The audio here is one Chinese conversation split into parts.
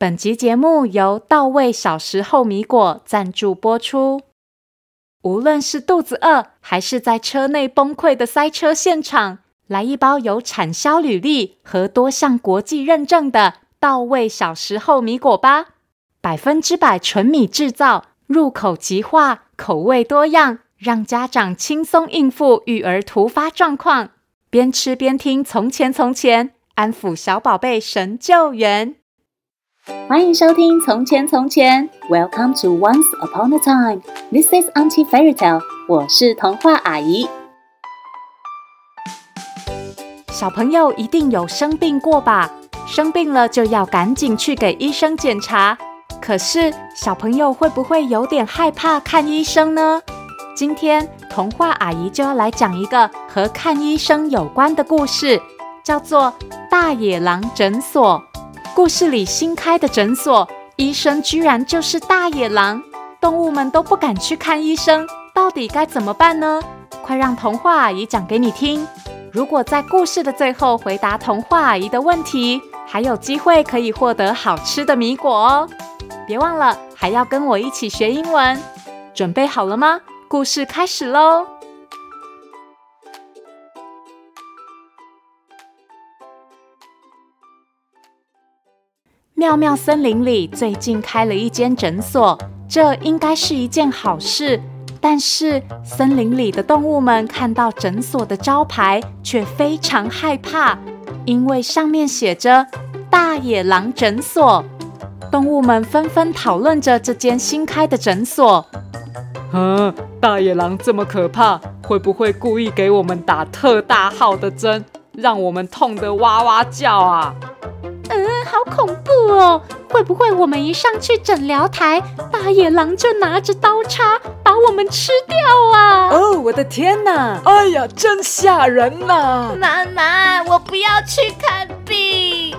本集节目由到位小时候米果赞助播出。无论是肚子饿，还是在车内崩溃的塞车现场，来一包有产销履历和多项国际认证的到位小时候米果吧！百分之百纯米制造，入口即化，口味多样，让家长轻松应付育儿突发状况。边吃边听，从前从前，安抚小宝贝神救援。欢迎收听《从前从前》，Welcome to Once Upon a Time。This is Auntie Fairy Tale。我是童话阿姨。小朋友一定有生病过吧？生病了就要赶紧去给医生检查。可是小朋友会不会有点害怕看医生呢？今天童话阿姨就要来讲一个和看医生有关的故事，叫做《大野狼诊所》。故事里新开的诊所，医生居然就是大野狼，动物们都不敢去看医生，到底该怎么办呢？快让童话阿姨讲给你听。如果在故事的最后回答童话阿姨的问题，还有机会可以获得好吃的米果哦。别忘了还要跟我一起学英文，准备好了吗？故事开始喽！妙妙森林里最近开了一间诊所，这应该是一件好事。但是森林里的动物们看到诊所的招牌，却非常害怕，因为上面写着“大野狼诊所”。动物们纷纷讨论着这间新开的诊所。嗯，大野狼这么可怕，会不会故意给我们打特大号的针，让我们痛得哇哇叫啊？嗯，好恐怖哦！会不会我们一上去诊疗台，大野狼就拿着刀叉把我们吃掉啊？哦，我的天哪！哎呀，真吓人呐！妈妈，我不要去看病。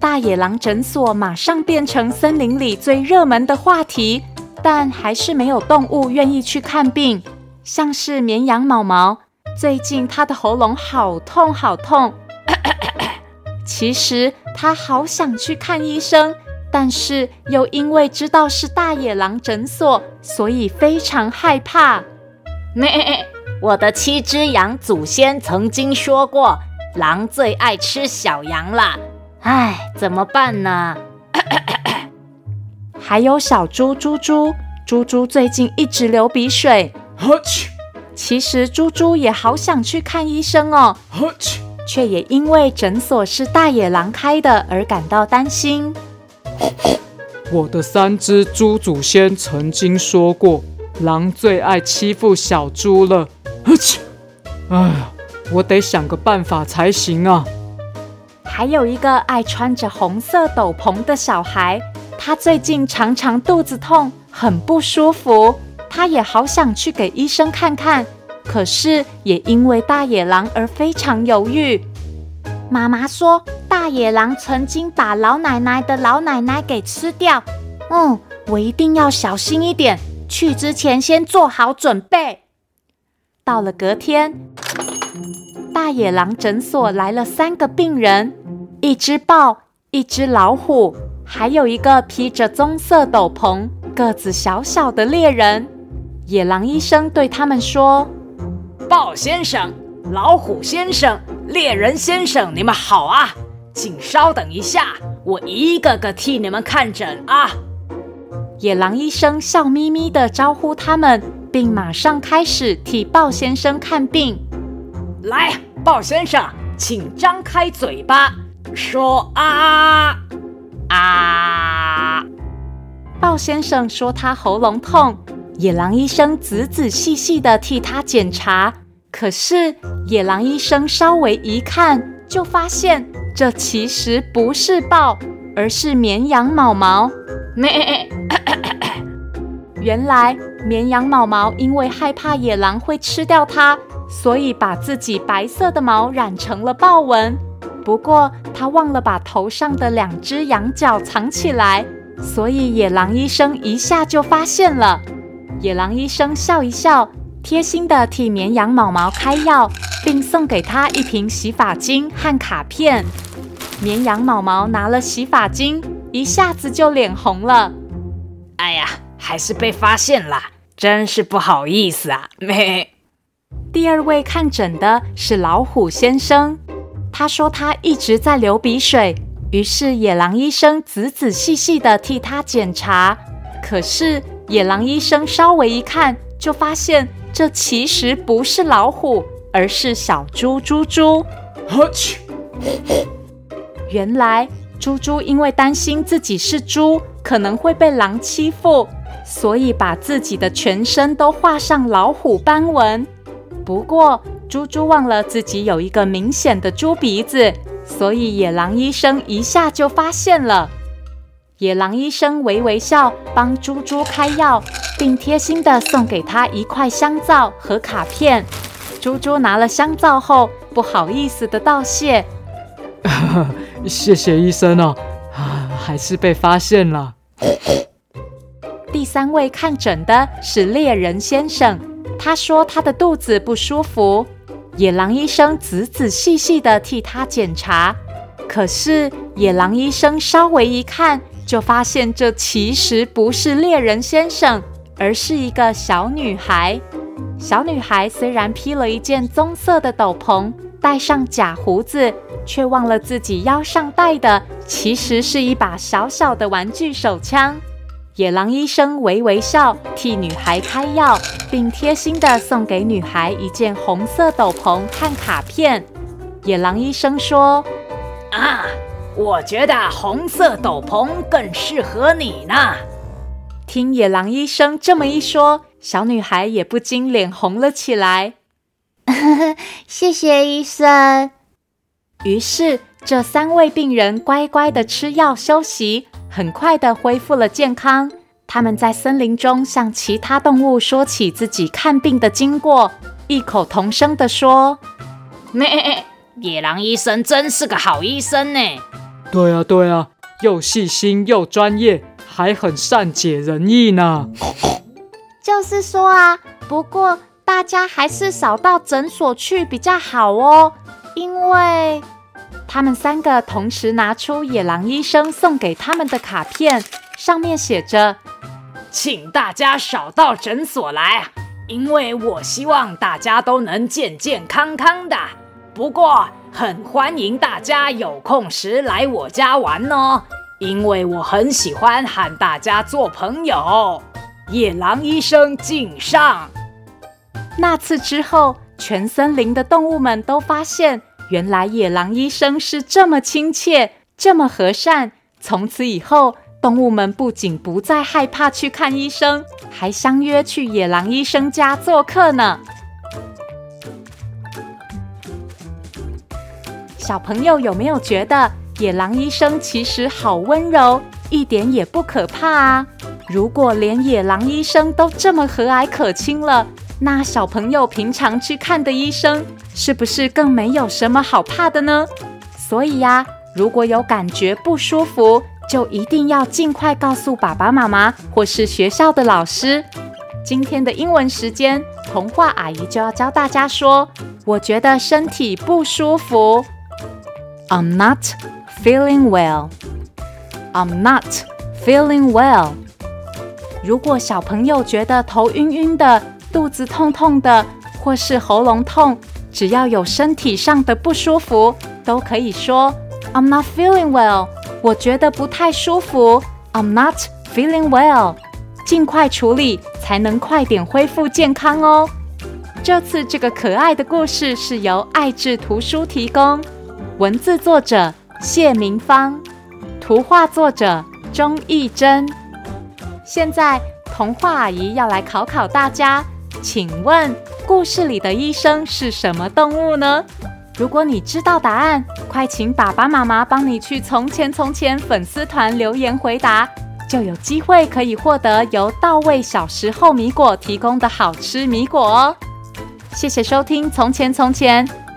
大野狼诊所马上变成森林里最热门的话题，但还是没有动物愿意去看病。像是绵羊毛毛，最近它的喉咙好痛好痛。其实他好想去看医生，但是又因为知道是大野狼诊所，所以非常害怕。咩，我的七只羊祖先曾经说过，狼最爱吃小羊啦。唉，怎么办呢？还有小猪猪猪，猪猪最近一直流鼻水。其实猪猪也好想去看医生哦。却也因为诊所是大野狼开的而感到担心。我的三只猪祖先曾经说过，狼最爱欺负小猪了。哎呀，我得想个办法才行啊！还有一个爱穿着红色斗篷的小孩，他最近常常肚子痛，很不舒服。他也好想去给医生看看。可是也因为大野狼而非常犹豫。妈妈说，大野狼曾经把老奶奶的老奶奶给吃掉。嗯，我一定要小心一点，去之前先做好准备。到了隔天，大野狼诊所来了三个病人：一只豹，一只老虎，还有一个披着棕色斗篷、个子小小的猎人。野狼医生对他们说。豹先生、老虎先生、猎人先生，你们好啊！请稍等一下，我一个个替你们看诊啊。野狼医生笑眯眯地招呼他们，并马上开始替豹先生看病。来，豹先生，请张开嘴巴，说啊啊！豹先生说他喉咙痛。野狼医生仔仔细细地替他检查，可是野狼医生稍微一看，就发现这其实不是豹，而是绵羊毛毛。咩！原来绵羊毛毛因为害怕野狼会吃掉它，所以把自己白色的毛染成了豹纹。不过他忘了把头上的两只羊角藏起来，所以野狼医生一下就发现了。野狼医生笑一笑，贴心的替绵羊毛毛开药，并送给他一瓶洗发精和卡片。绵羊毛毛拿了洗发精，一下子就脸红了。哎呀，还是被发现了，真是不好意思啊！咩。第二位看诊的是老虎先生，他说他一直在流鼻水，于是野狼医生仔仔细细的替他检查，可是野狼医生稍微一看，就发现这其实不是老虎，而是小猪猪猪。原来猪猪因为担心自己是猪，可能会被狼欺负，所以把自己的全身都画上老虎斑纹。不过猪猪忘了自己有一个明显的猪鼻子，所以野狼医生一下就发现了。野狼医生微微笑，帮猪猪开药，并贴心地送给他一块香皂和卡片。猪猪拿了香皂后，不好意思地道谢。谢谢医生哦，啊，还是被发现了。第三位看诊的是猎人先生，他说他的肚子不舒服，野狼医生仔仔细细地替他检查，可是野狼医生稍微一看，就发现这其实不是猎人先生，而是一个小女孩。小女孩虽然披了一件棕色的斗篷，戴上假胡子，却忘了自己腰上戴的其实是一把小小的玩具手枪。野狼医生微微笑，替女孩开药，并贴心地送给女孩一件红色斗篷和卡片。野狼医生说：“啊，我觉得红色斗篷更适合你呢。”听野狼医生这么一说，小女孩也不禁脸红了起来。谢谢医生。于是，这三位病人乖乖的吃药休息，很快的恢复了健康。他们在森林中向其他动物说起自己看病的经过，异口同声的说：“ 咩，野狼医生真是个好医生呢。”“对啊，对啊，又细心又专业，还很善解人意呢。”“就是说啊，不过大家还是少到诊所去比较好哦，因为……”他们三个同时拿出野狼医生送给他们的卡片，上面写着：“请大家少到诊所来，因为我希望大家都能健健康康的。不过，很欢迎大家有空时来我家玩哦，因为我很喜欢和大家做朋友。”野狼医生敬上。那次之后，全森林的动物们都发现。原来野狼医生是这么亲切，这么和善。从此以后，动物们不仅不再害怕去看医生，还相约去野狼医生家做客呢。小朋友有没有觉得野狼医生其实好温柔，一点也不可怕啊？如果连野狼医生都这么和蔼可亲了，那小朋友平常去看的医生，是不是更没有什么好怕的呢？所以呀，如果有感觉不舒服，就一定要尽快告诉爸爸妈妈或是学校的老师。今天的英文时间，童话阿姨就要教大家说：“我觉得身体不舒服。” I'm not feeling well. I'm not feeling well. 如果小朋友觉得头晕晕的，肚子痛痛的，或是喉咙痛，只要有身体上的不舒服，都可以说 "I'm not feeling well"。我觉得不太舒服，"I'm not feeling well"。尽快处理，才能快点恢复健康哦。这次这个可爱的故事是由爱智图书提供，文字作者谢明芳，图画作者钟义珍。现在童话阿姨要来考考大家。请问故事里的医生是什么动物呢？如果你知道答案，快请爸爸妈妈帮你去《从前从前》粉丝团留言回答，就有机会可以获得由到位小时候米果提供的好吃米果哦。谢谢收听《从前从前》